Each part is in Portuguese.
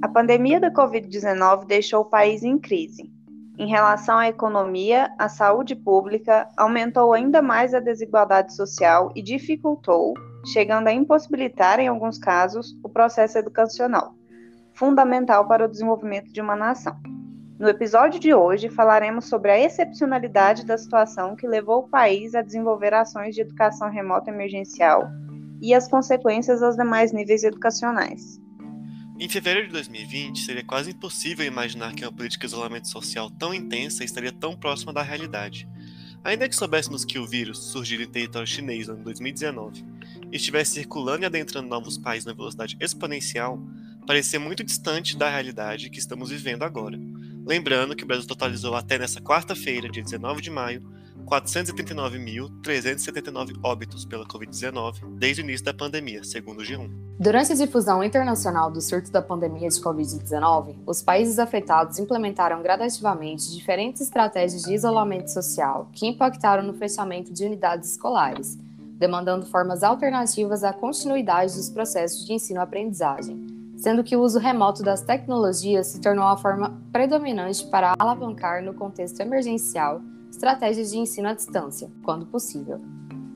A pandemia da Covid-19 deixou o país em crise. Em relação à economia, a saúde pública aumentou ainda mais a desigualdade social e dificultou, chegando a impossibilitar, em alguns casos, o processo educacional, fundamental para o desenvolvimento de uma nação. No episódio de hoje, falaremos sobre a excepcionalidade da situação que levou o país a desenvolver ações de educação remota emergencial e as consequências aos demais níveis educacionais. Em fevereiro de 2020, seria quase impossível imaginar que uma política de isolamento social tão intensa estaria tão próxima da realidade. Ainda que soubéssemos que o vírus, surgido em território chinês no ano 2019, estivesse circulando e adentrando novos países na velocidade exponencial, parecia muito distante da realidade que estamos vivendo agora. Lembrando que o Brasil totalizou até nessa quarta-feira, dia 19 de maio, 479.379 óbitos pela Covid-19 desde o início da pandemia, segundo o G1. Durante a difusão internacional do surto da pandemia de Covid-19, os países afetados implementaram gradativamente diferentes estratégias de isolamento social que impactaram no fechamento de unidades escolares, demandando formas alternativas à continuidade dos processos de ensino-aprendizagem, sendo que o uso remoto das tecnologias se tornou a forma predominante para alavancar no contexto emergencial estratégias de ensino à distância, quando possível.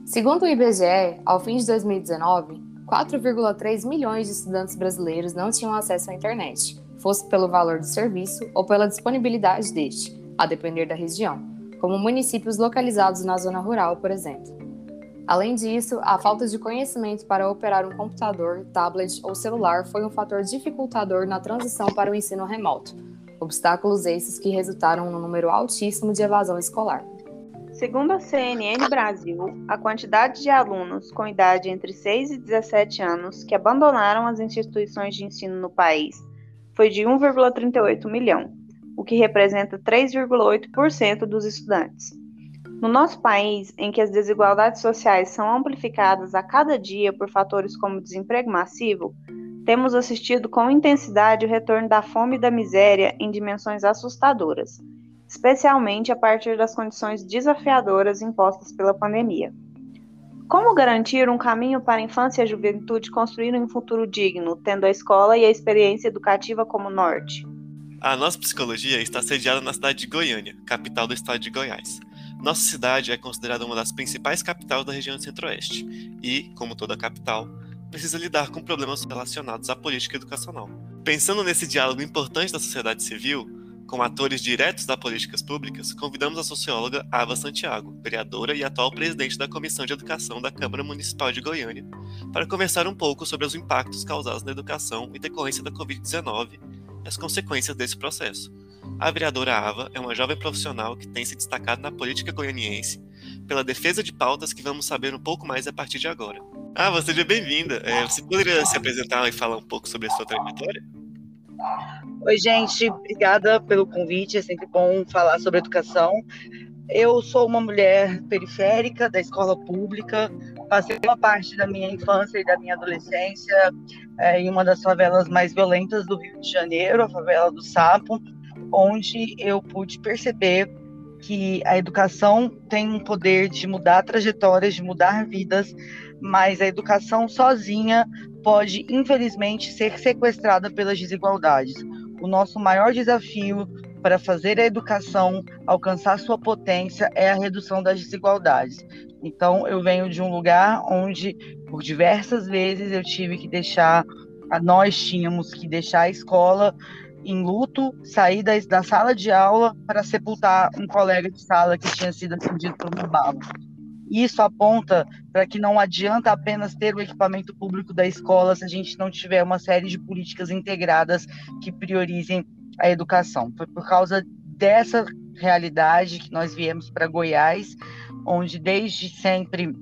Segundo o IBGE, ao fim de 2019, 4,3 milhões de estudantes brasileiros não tinham acesso à internet, fosse pelo valor do serviço ou pela disponibilidade deste, a depender da região, como municípios localizados na zona rural, por exemplo. Além disso, a falta de conhecimento para operar um computador, tablet ou celular foi um fator dificultador na transição para o ensino remoto, Obstáculos esses que resultaram num número altíssimo de evasão escolar. Segundo a CNN Brasil, a quantidade de alunos com idade entre 6 e 17 anos que abandonaram as instituições de ensino no país foi de 1,38 milhão, o que representa 3,8% dos estudantes. No nosso país, em que as desigualdades sociais são amplificadas a cada dia por fatores como desemprego massivo, temos assistido com intensidade o retorno da fome e da miséria em dimensões assustadoras, especialmente a partir das condições desafiadoras impostas pela pandemia. Como garantir um caminho para a infância e a juventude construir um futuro digno, tendo a escola e a experiência educativa como norte? A nossa psicologia está sediada na cidade de Goiânia, capital do estado de Goiás. Nossa cidade é considerada uma das principais capitais da região centro-oeste e, como toda capital, precisa lidar com problemas relacionados à política educacional. Pensando nesse diálogo importante da sociedade civil, com atores diretos das políticas públicas, convidamos a socióloga Ava Santiago, vereadora e atual presidente da Comissão de Educação da Câmara Municipal de Goiânia, para conversar um pouco sobre os impactos causados na educação em decorrência da Covid-19 e as consequências desse processo. A vereadora Ava é uma jovem profissional que tem se destacado na política goianiense pela defesa de pautas que vamos saber um pouco mais a partir de agora. Ah, você seja bem-vinda. É, você poderia se apresentar e falar um pouco sobre a sua trajetória? Oi, gente, obrigada pelo convite. É sempre bom falar sobre educação. Eu sou uma mulher periférica da escola pública. Passei uma parte da minha infância e da minha adolescência é, em uma das favelas mais violentas do Rio de Janeiro, a favela do Sapo, onde eu pude perceber que a educação tem um poder de mudar trajetórias, de mudar vidas, mas a educação sozinha pode, infelizmente, ser sequestrada pelas desigualdades. O nosso maior desafio para fazer a educação alcançar sua potência é a redução das desigualdades. Então, eu venho de um lugar onde, por diversas vezes, eu tive que deixar, nós tínhamos que deixar a escola em luto, sair da, da sala de aula para sepultar um colega de sala que tinha sido atingido por uma bala. Isso aponta para que não adianta apenas ter o equipamento público da escola se a gente não tiver uma série de políticas integradas que priorizem a educação. Foi por causa dessa realidade que nós viemos para Goiás, onde desde sempre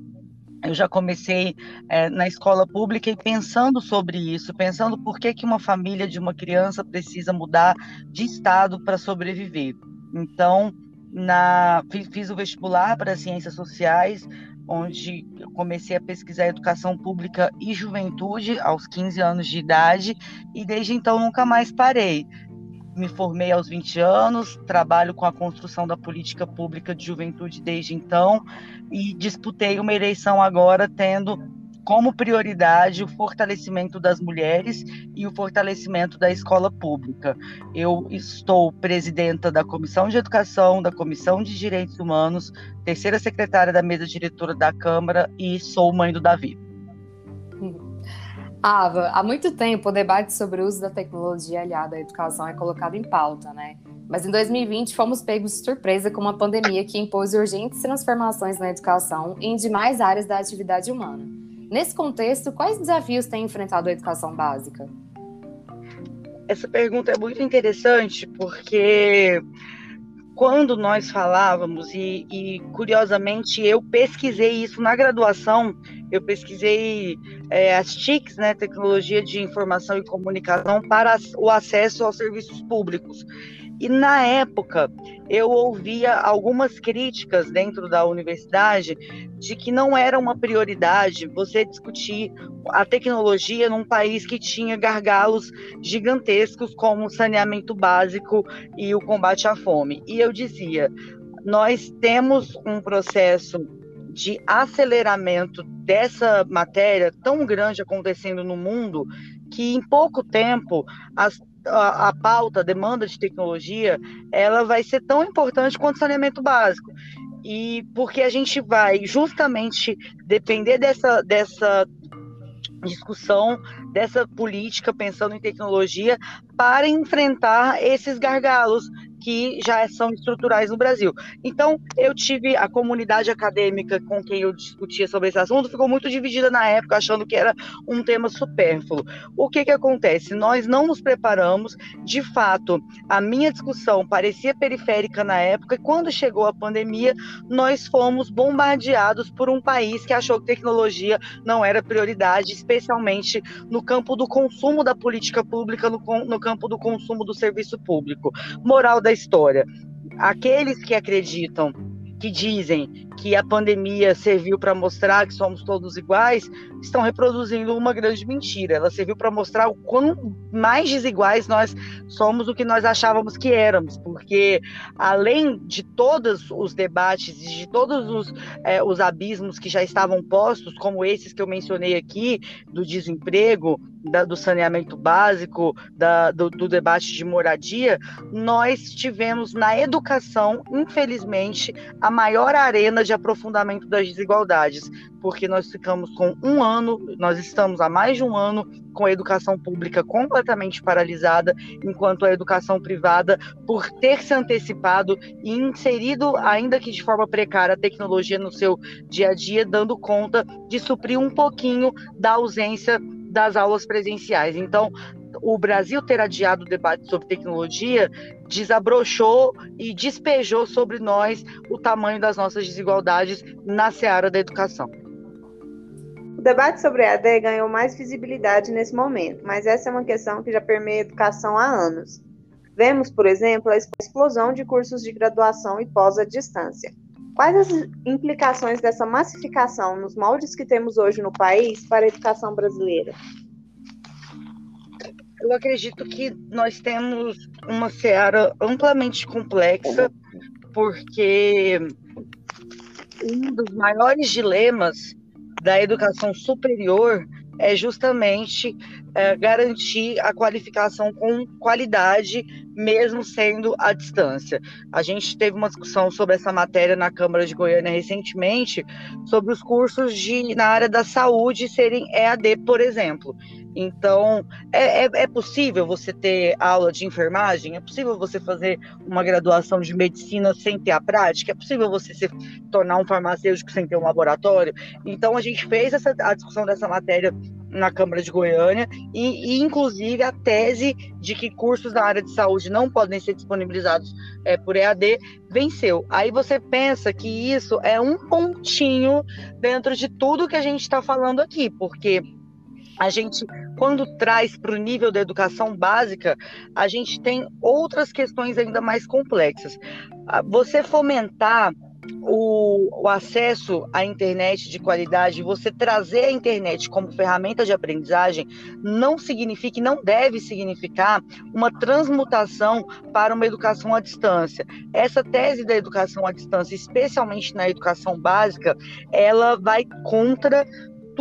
eu já comecei é, na escola pública e pensando sobre isso, pensando por que, que uma família de uma criança precisa mudar de estado para sobreviver. Então, na, fiz, o vestibular para ciências sociais, onde comecei a pesquisar educação pública e juventude aos 15 anos de idade, e desde então nunca mais parei me formei aos 20 anos, trabalho com a construção da política pública de juventude desde então e disputei uma eleição agora tendo como prioridade o fortalecimento das mulheres e o fortalecimento da escola pública. Eu estou presidenta da Comissão de Educação, da Comissão de Direitos Humanos, terceira secretária da mesa diretora da Câmara e sou mãe do Davi. Ava, há muito tempo o debate sobre o uso da tecnologia aliada à educação é colocado em pauta, né? Mas em 2020 fomos pegos de surpresa com uma pandemia que impôs urgentes transformações na educação e em demais áreas da atividade humana. Nesse contexto, quais desafios tem enfrentado a educação básica? Essa pergunta é muito interessante porque quando nós falávamos, e, e, curiosamente eu pesquisei isso na graduação, eu pesquisei é, as TICs, né, Tecnologia de Informação e Comunicação, para o acesso aos serviços públicos. E na época eu ouvia algumas críticas dentro da universidade de que não era uma prioridade você discutir a tecnologia num país que tinha gargalos gigantescos como o saneamento básico e o combate à fome. E eu dizia, nós temos um processo de aceleramento dessa matéria tão grande acontecendo no mundo que em pouco tempo as a, pauta, a demanda de tecnologia, ela vai ser tão importante quanto saneamento básico. E porque a gente vai justamente depender dessa, dessa discussão, dessa política pensando em tecnologia para enfrentar esses gargalos que já são estruturais no Brasil. Então, eu tive a comunidade acadêmica com quem eu discutia sobre esse assunto, ficou muito dividida na época, achando que era um tema supérfluo. O que, que acontece? Nós não nos preparamos, de fato, a minha discussão parecia periférica na época, e quando chegou a pandemia, nós fomos bombardeados por um país que achou que tecnologia não era prioridade, especialmente no campo do consumo da política pública, no, no campo do consumo do serviço público. Moral da história. Aqueles que acreditam, que dizem que a pandemia serviu para mostrar que somos todos iguais, estão reproduzindo uma grande mentira. Ela serviu para mostrar o quão mais desiguais nós somos do que nós achávamos que éramos, porque além de todos os debates e de todos os, é, os abismos que já estavam postos, como esses que eu mencionei aqui, do desemprego, da, do saneamento básico, da, do, do debate de moradia, nós tivemos na educação, infelizmente, a maior arena de de aprofundamento das desigualdades, porque nós ficamos com um ano, nós estamos há mais de um ano com a educação pública completamente paralisada, enquanto a educação privada, por ter se antecipado e inserido, ainda que de forma precária, a tecnologia no seu dia a dia, dando conta de suprir um pouquinho da ausência das aulas presenciais. Então, o Brasil ter adiado o debate sobre tecnologia desabrochou e despejou sobre nós o tamanho das nossas desigualdades na seara da educação. O debate sobre a AD ganhou mais visibilidade nesse momento, mas essa é uma questão que já permeia a educação há anos. Vemos, por exemplo, a explosão de cursos de graduação e pós à distância. Quais as implicações dessa massificação nos moldes que temos hoje no país para a educação brasileira? Eu acredito que nós temos uma seara amplamente complexa, porque um dos maiores dilemas da educação superior é justamente é, garantir a qualificação com qualidade, mesmo sendo à distância. A gente teve uma discussão sobre essa matéria na Câmara de Goiânia recentemente, sobre os cursos de, na área da saúde serem EAD, por exemplo. Então, é, é, é, possível você ter aula de enfermagem? É possível você fazer uma graduação de medicina sem ter a prática? É possível você se tornar um farmacêutico sem ter um laboratório? Então, a gente fez essa, a discussão dessa matéria na Câmara de Goiânia e, e, inclusive, a tese de que cursos na área de saúde não podem ser disponibilizados é, por EAD venceu. Aí você pensa que isso é um pontinho dentro de tudo que a gente está falando aqui, porque a gente, quando traz para o nível da educação básica, a gente tem outras questões ainda mais complexas. Ah, você fomentar o, o, acesso à internet de qualidade, você trazer a internet como ferramenta de aprendizagem, não significa e não deve significar uma transmutação para uma educação à distância. Essa tese da educação à distância, especialmente na educação básica, ela vai contra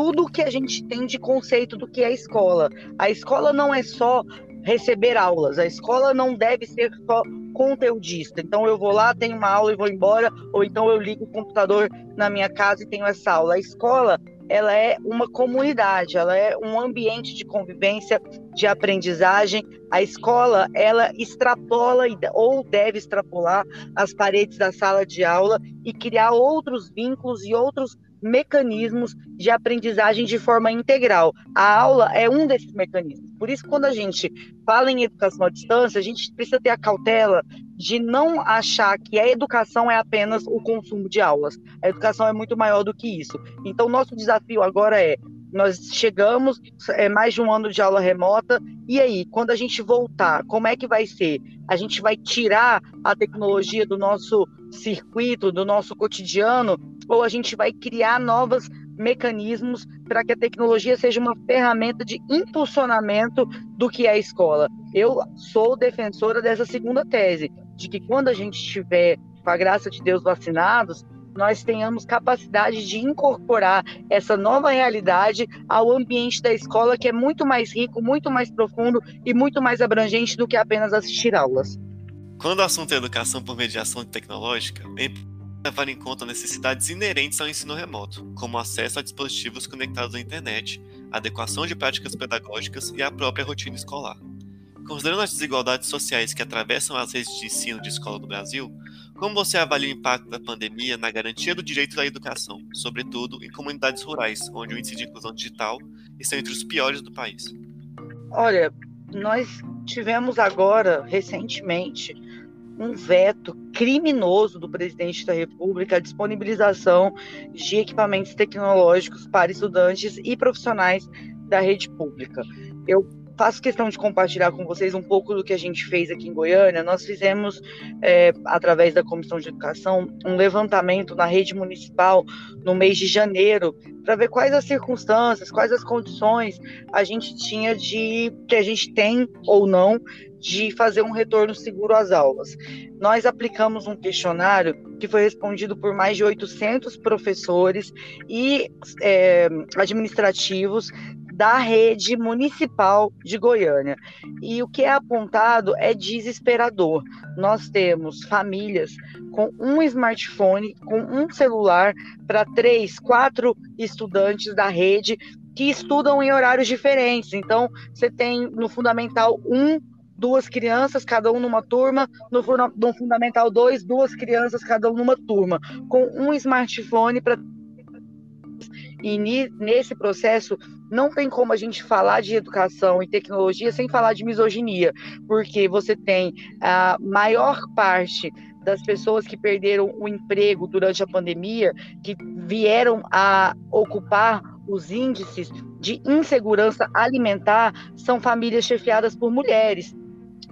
tudo que a gente tem de conceito do que é escola. A escola não é só receber aulas, a escola não deve ser só conteudista. Então eu vou lá, tenho uma aula e vou embora, ou então eu ligo o computador na minha casa e tenho essa aula. A escola ela é uma comunidade, ela é um ambiente de convivência, de aprendizagem. A escola, ela extrapola ou deve extrapolar as paredes da sala de aula e criar outros vínculos e outros mecanismos de aprendizagem de forma integral. A aula é um desses mecanismos. Por isso, quando a gente fala em educação à distância, a gente precisa ter a cautela de não achar que a educação é apenas o consumo de aulas. A educação é muito maior do que isso. Então, nosso desafio agora é nós chegamos, é mais de um ano de aula remota, e aí, quando a gente voltar, como é que vai ser? A gente vai tirar a tecnologia do nosso circuito, do nosso cotidiano, ou a gente vai criar novos mecanismos para que a tecnologia seja uma ferramenta de impulsionamento do que é a escola. Eu sou defensora dessa segunda tese, de que quando a gente estiver, com a graça de Deus, vacinados, nós tenhamos capacidade de incorporar essa nova realidade ao ambiente da escola, que é muito mais rico, muito mais profundo e muito mais abrangente do que apenas assistir aulas. Quando o assunto é educação por mediação tecnológica, é levar em conta necessidades inerentes ao ensino remoto, como acesso a dispositivos conectados à internet, adequação de práticas pedagógicas e a própria rotina escolar. Considerando as desigualdades sociais que atravessam as redes de ensino de escola do Brasil, como você avalia o impacto da pandemia na garantia do direito à educação, sobretudo em comunidades rurais, onde o índice de inclusão digital está entre os piores do país? Olha, nós tivemos agora, recentemente, um veto criminoso do presidente da República à disponibilização de equipamentos tecnológicos para estudantes e profissionais da rede pública. Eu faço questão de compartilhar com vocês um pouco do que a gente fez aqui em Goiânia. Nós fizemos, é, através da Comissão de Educação, um levantamento na rede municipal no mês de janeiro, para ver quais as circunstâncias, quais as condições a gente tinha de, que a gente tem ou não, de fazer um retorno seguro às aulas. Nós aplicamos um questionário que foi respondido por mais de 800 professores e é, administrativos da rede municipal de Goiânia. E o que é apontado é desesperador. Nós temos famílias com um smartphone, com um celular para três, quatro estudantes da rede que estudam em horários diferentes. Então, você tem no Fundamental um duas crianças, cada um numa turma, no, no Fundamental 2, duas crianças, cada um numa turma, com um smartphone para e nesse processo não tem como a gente falar de educação e tecnologia sem falar de misoginia, porque você tem a maior parte das pessoas que perderam o emprego durante a pandemia, que vieram a ocupar os índices de insegurança alimentar, são famílias chefiadas por mulheres.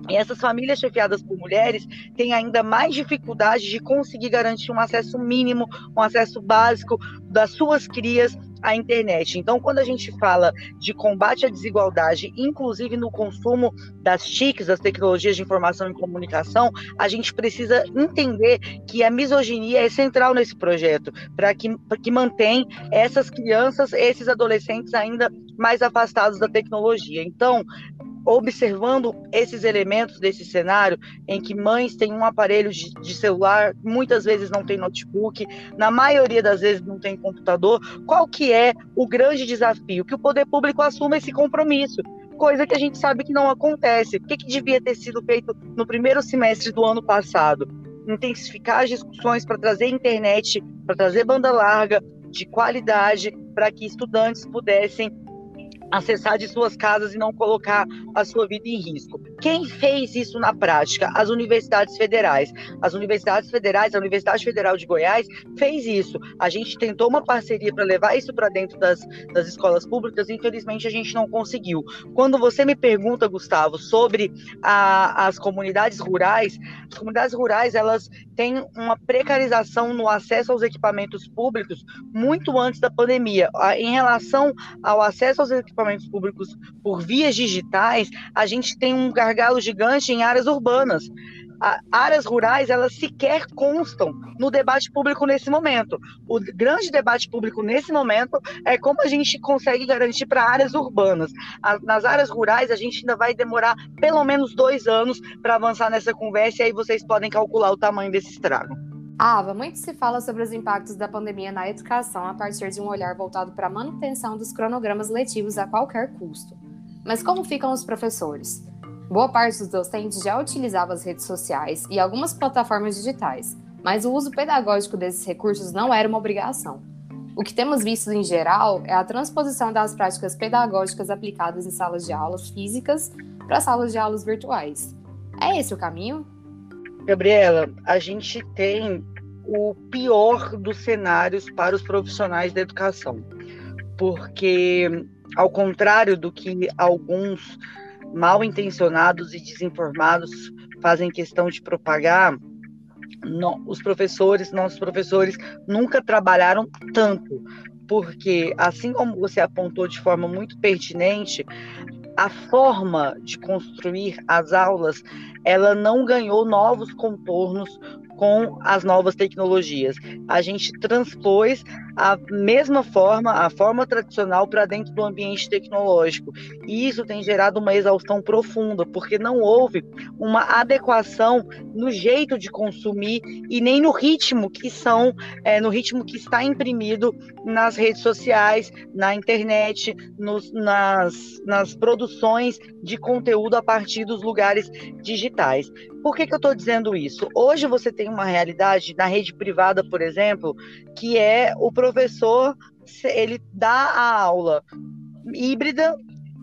E essas famílias chefiadas por mulheres têm ainda mais dificuldade de conseguir garantir um acesso mínimo, um acesso básico das suas crias à internet. Então, quando a gente fala de combate à desigualdade, inclusive no consumo das TICs, das tecnologias de informação e comunicação, a gente precisa entender que a misoginia é central nesse projeto, para que, que mantém essas crianças, esses adolescentes ainda mais afastados da tecnologia. Então, observando esses elementos desse cenário em que mães têm um aparelho de, celular, muitas vezes não tem notebook, na maioria das vezes não tem computador, qual que é o grande desafio? Que o poder público assuma esse compromisso, coisa que a gente sabe que não acontece. O que, que devia ter sido feito no primeiro semestre do ano passado? Intensificar as discussões para trazer internet, para trazer banda larga, de qualidade, para que estudantes pudessem acessar de suas casas e não colocar a sua vida em risco. Quem fez isso na prática? As universidades federais. As universidades federais, a Universidade Federal de Goiás fez isso. A gente tentou uma parceria para levar isso para dentro das, das escolas públicas, infelizmente a gente não conseguiu. Quando você me pergunta, Gustavo, sobre a, as comunidades rurais, as comunidades rurais elas têm uma precarização no acesso aos equipamentos públicos muito antes da pandemia. Em relação ao acesso aos equipamentos equipamentos públicos por vias digitais, a gente tem um gargalo gigante em áreas urbanas. a, áreas rurais elas sequer constam no debate público nesse momento. O grande debate público nesse momento é como a gente consegue garantir para áreas urbanas. A, nas áreas rurais a gente ainda vai demorar pelo menos dois anos para avançar nessa conversa e aí vocês podem calcular o tamanho desse estrago. Ava, muito se fala sobre os impactos da pandemia na educação a partir de um olhar voltado para a manutenção dos cronogramas letivos a qualquer custo. Mas como ficam os professores? Boa parte dos docentes já utilizava as redes sociais e algumas plataformas digitais, mas o uso pedagógico desses recursos não era uma obrigação. O que temos visto em geral é a transposição das práticas pedagógicas aplicadas em salas de aulas físicas para salas de aulas virtuais. É esse o caminho? Gabriela, a gente tem o pior dos cenários para os profissionais da educação, porque, ao contrário do que alguns mal intencionados e desinformados fazem questão de propagar, os professores, nossos professores, nunca trabalharam tanto, porque, assim como você apontou de forma muito pertinente, a forma de construir as aulas, ela não ganhou novos contornos com as novas tecnologias. A gente transpôs a mesma forma, a forma tradicional para dentro do ambiente tecnológico. E isso tem gerado uma exaustão profunda, porque não houve uma adequação no jeito de consumir e nem no ritmo que são, é, no ritmo que está imprimido nas redes sociais, na internet, nos, nas, nas produções de conteúdo a partir dos lugares digitais. Por que, que eu estou dizendo isso? Hoje você tem uma realidade na rede privada, por exemplo, que é o professor ele dá a aula híbrida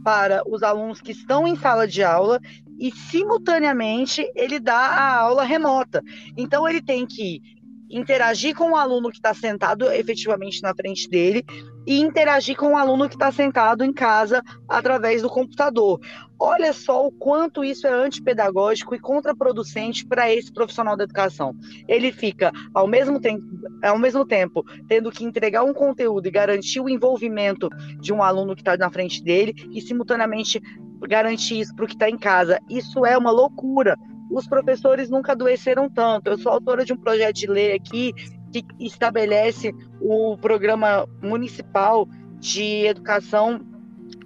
para os alunos que estão em sala de aula e simultaneamente ele dá a aula remota. Então ele tem que interagir com o aluno que está sentado efetivamente na frente dele e interagir com o aluno que está sentado em casa através do computador. Olha só o quanto isso é antipedagógico e contraproducente para esse profissional da educação. Ele fica, ao mesmo, tempo, ao mesmo tempo, tendo que entregar um conteúdo e garantir o envolvimento de um aluno que está na frente dele e, simultaneamente, garantir isso para o que está em casa. Isso é uma loucura os professores nunca adoeceram tanto. Eu sou autora de um projeto de lei aqui que estabelece o programa municipal de educação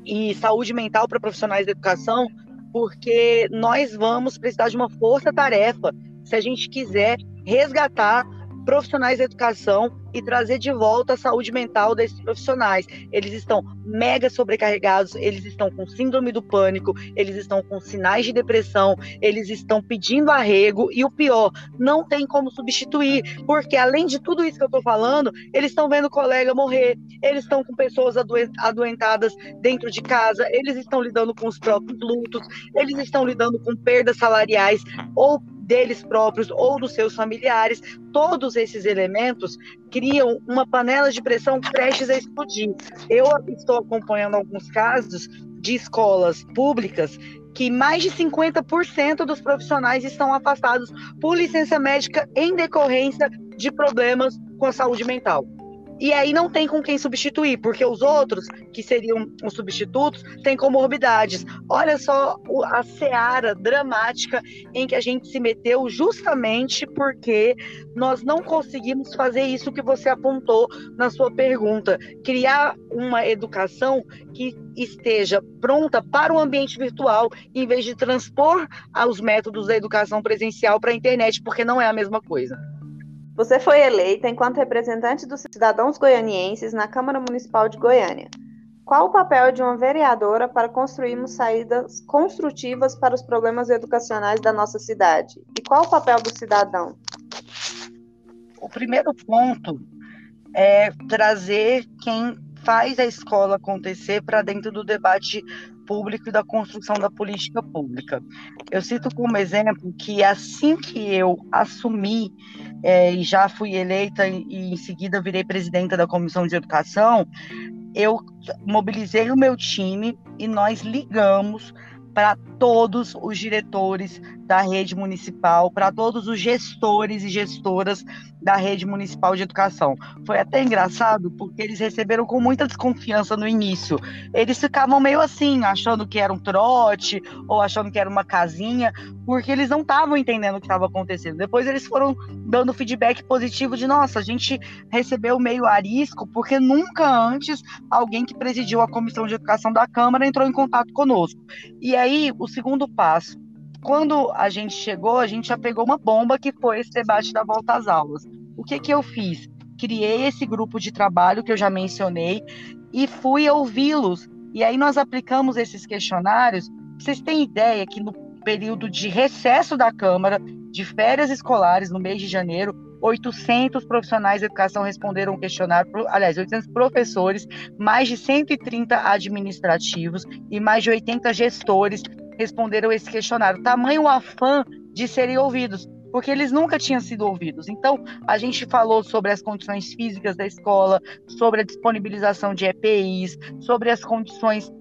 e saúde mental para profissionais de educação, porque nós vamos precisar de uma força-tarefa se a gente quiser resgatar profissionais da educação e trazer de volta a saúde mental desses profissionais. Eles estão mega sobrecarregados, eles estão com síndrome do pânico, eles estão com sinais de depressão, eles estão pedindo arrego e o pior, não tem como substituir, porque além de tudo isso que eu estou falando, eles estão vendo colega morrer, eles estão com pessoas adoentadas dentro de casa, eles estão lidando com os próprios lutos, eles estão lidando com perdas salariais ou deles próprios ou dos seus familiares, todos esses elementos criam uma panela de pressão prestes a explodir. Eu estou acompanhando alguns casos de escolas públicas que mais de 50% dos profissionais estão afastados por licença médica em decorrência de problemas com a saúde mental. E aí não tem com quem substituir, porque os outros, que seriam os substitutos, têm comorbidades. Olha só a seara dramática em que a gente se meteu justamente porque nós não conseguimos fazer isso que você apontou na sua pergunta, criar uma educação que esteja pronta para o ambiente virtual, em vez de transpor os métodos da educação presencial para a internet, porque não é a mesma coisa. Você foi eleita enquanto representante dos cidadãos goianienses na Câmara Municipal de Goiânia. Qual o papel de uma vereadora para construirmos saídas construtivas para os problemas educacionais da nossa cidade? E qual o papel do cidadão? O primeiro ponto é trazer quem faz a escola acontecer para dentro do debate público e da construção da política pública. Eu cito como exemplo que assim que eu assumi é, e já fui eleita e, em seguida virei presidenta da Comissão de Educação, eu mobilizei o meu time e nós ligamos para todos os diretores da rede municipal, para todos os gestores e gestoras da rede municipal de educação. Foi até engraçado porque eles receberam com muita desconfiança no início. Eles ficavam meio assim, achando que era um trote ou achando que era uma casinha, porque eles não estavam entendendo o que estava acontecendo. Depois eles foram dando feedback positivo de, nossa, a gente recebeu meio arisco, porque nunca antes alguém que presidiu a comissão de educação da Câmara entrou em contato conosco. E aí, o segundo passo, quando a gente chegou, a gente já pegou uma bomba que foi esse debate da volta às aulas. O que que eu fiz? Criei esse grupo de trabalho que eu já mencionei e fui ouvi-los. E aí nós aplicamos esses questionários. Vocês têm ideia que no período de recesso da Câmara, de férias escolares, no mês de janeiro, 800 profissionais de educação responderam o questionário, aliás, 800 professores, mais de 130 administrativos e mais de 80 gestores responderam esse questionário. Tamanho afã de serem ouvidos, porque eles nunca tinham sido ouvidos. Então, a gente falou sobre as condições físicas da escola, sobre a disponibilização de EPIs, sobre as condições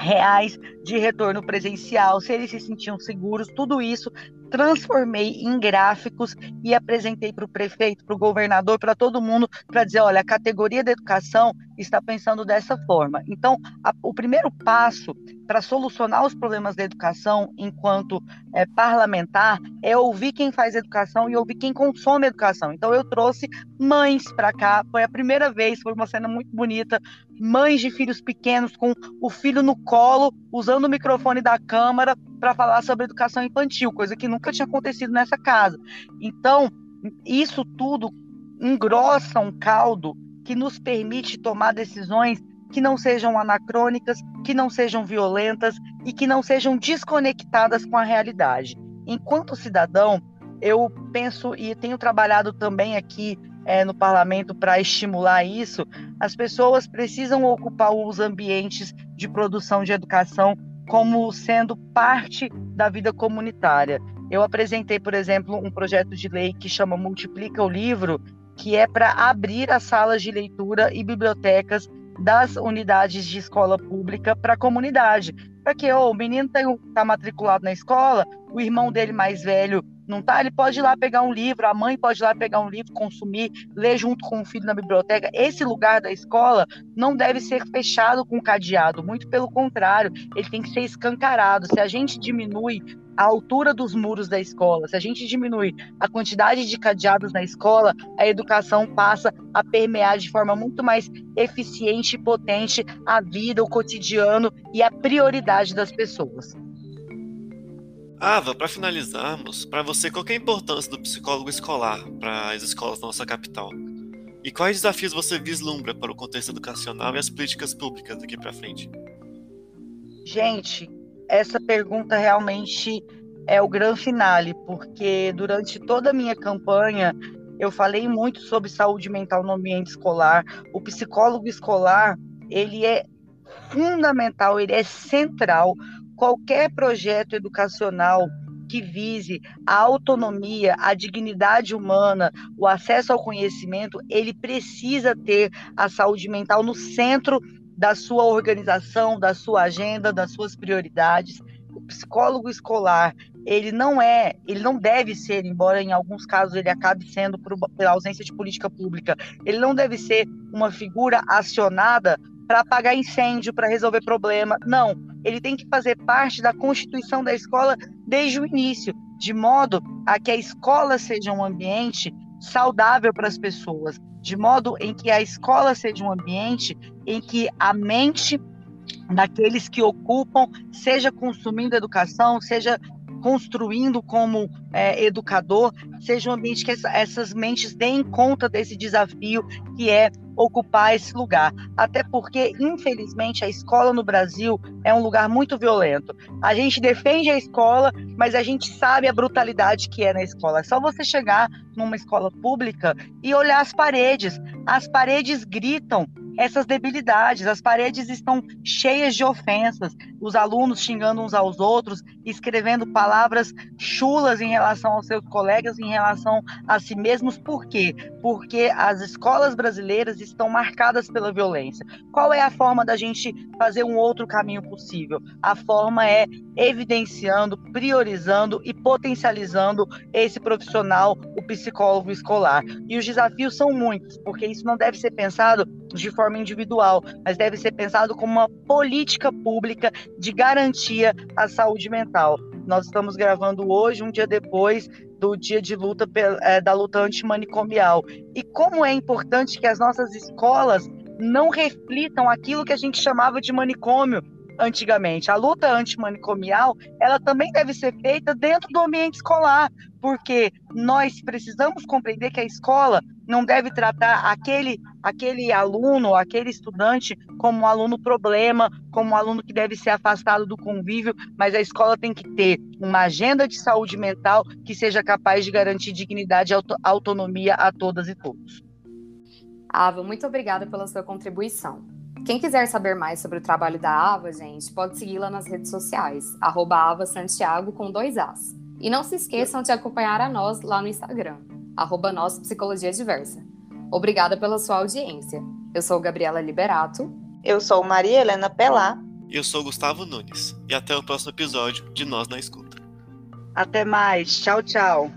reais de retorno presencial, se eles se sentiam seguros, tudo isso transformei em gráficos e apresentei para o prefeito, para o governador, para todo mundo, para dizer: olha, a categoria da educação está pensando dessa forma. Então, a, o primeiro passo para solucionar os problemas da educação enquanto é, parlamentar é ouvir quem faz educação e ouvir quem consome educação. Então, eu trouxe mães para cá, foi a primeira vez, foi uma cena muito bonita. Mães de filhos pequenos com o filho no colo, usando o microfone da Câmara para falar sobre educação infantil, coisa que nunca tinha acontecido nessa casa. Então, isso tudo engrossa um caldo que nos permite tomar decisões que não sejam anacrônicas, que não sejam violentas e que não sejam desconectadas com a realidade. Enquanto cidadão, eu penso e tenho trabalhado também aqui é, no parlamento para estimular isso, as pessoas precisam ocupar os ambientes de produção de educação como sendo parte da vida comunitária. Eu apresentei, por exemplo, um projeto de lei que chama Multiplica o Livro, que é para abrir as salas de leitura e bibliotecas das unidades de escola pública para a comunidade. Para que oh, o menino está matriculado na escola, o irmão dele mais velho não tá? Ele pode ir lá pegar um livro, a mãe pode ir lá pegar um livro, consumir, ler junto com o filho na biblioteca. Esse lugar da escola não deve ser fechado com cadeado, muito pelo contrário, ele tem que ser escancarado. Se a gente diminui a altura dos muros da escola, se a gente diminui a quantidade de cadeados na escola, a educação passa a permear de forma muito mais eficiente e potente a vida, o cotidiano e a prioridade das pessoas. Ava, para finalizarmos, para você, qual é a importância do psicólogo escolar para as escolas da nossa capital? E quais desafios você vislumbra para o contexto educacional e as políticas públicas daqui para frente? Gente, essa pergunta realmente é o grande finale, porque durante toda a minha campanha eu falei muito sobre saúde mental no ambiente escolar. O psicólogo escolar, ele é fundamental, ele é central qualquer projeto educacional que vise a autonomia, a dignidade humana, o acesso ao conhecimento, ele precisa ter a saúde mental no centro da sua organização, da sua agenda, das suas prioridades. O psicólogo escolar, ele não é, ele não deve ser, embora em alguns casos ele acabe sendo por, pela ausência de política pública, ele não deve ser uma figura acionada para apagar incêndio, para resolver problema. Não, ele tem que fazer parte da constituição da escola desde o início, de modo a que a escola seja um ambiente saudável para as pessoas, de modo em que a escola seja um ambiente em que a mente daqueles que ocupam seja consumindo educação, seja construindo como é, educador, seja um ambiente que essa, essas mentes deem conta desse desafio que é ocupar esse lugar. Até porque, infelizmente, a escola no Brasil é um lugar muito violento. A gente defende a escola, mas a gente sabe a brutalidade que é na escola. É só você chegar numa escola pública e olhar as paredes. As paredes gritam essas debilidades. As paredes estão cheias de ofensas, os alunos xingando uns aos outros, escrevendo palavras chulas em relação aos seus colegas, em relação a si mesmos. Por quê? Porque as escolas brasileiras estão marcadas pela violência. Qual é a forma da gente fazer um outro caminho possível? A forma é evidenciando, priorizando e potencializando esse profissional, o psicólogo escolar. E os desafios são muitos, porque isso não deve ser pensado de forma individual, mas deve ser pensado como uma política pública de garantia à saúde mental. Nós estamos gravando hoje, um dia depois do dia de luta é, da luta antimanicomial. E como é importante que as nossas escolas não reflitam aquilo que a gente chamava de manicômio, antigamente. A luta antimanicomial, ela também deve ser feita dentro do ambiente escolar, porque nós precisamos compreender que a escola não deve tratar aquele aquele aluno, aquele estudante como um aluno problema, como um aluno que deve ser afastado do convívio, mas a escola tem que ter uma agenda de saúde mental que seja capaz de garantir dignidade e autonomia a todas e todos. Ava, muito obrigada pela sua contribuição. Quem quiser saber mais sobre o trabalho da Ava, gente, pode segui-la nas redes sociais, arroba Ava Santiago com dois As. E não se esqueçam de acompanhar a nós lá no Instagram, arroba Nós Psicologia Diversa. Obrigada pela sua audiência. Eu sou Gabriela Liberato. Eu sou Maria Helena Pelá. E eu sou Gustavo Nunes. E até o próximo episódio de Nós na Escuta. Até mais. Tchau, tchau.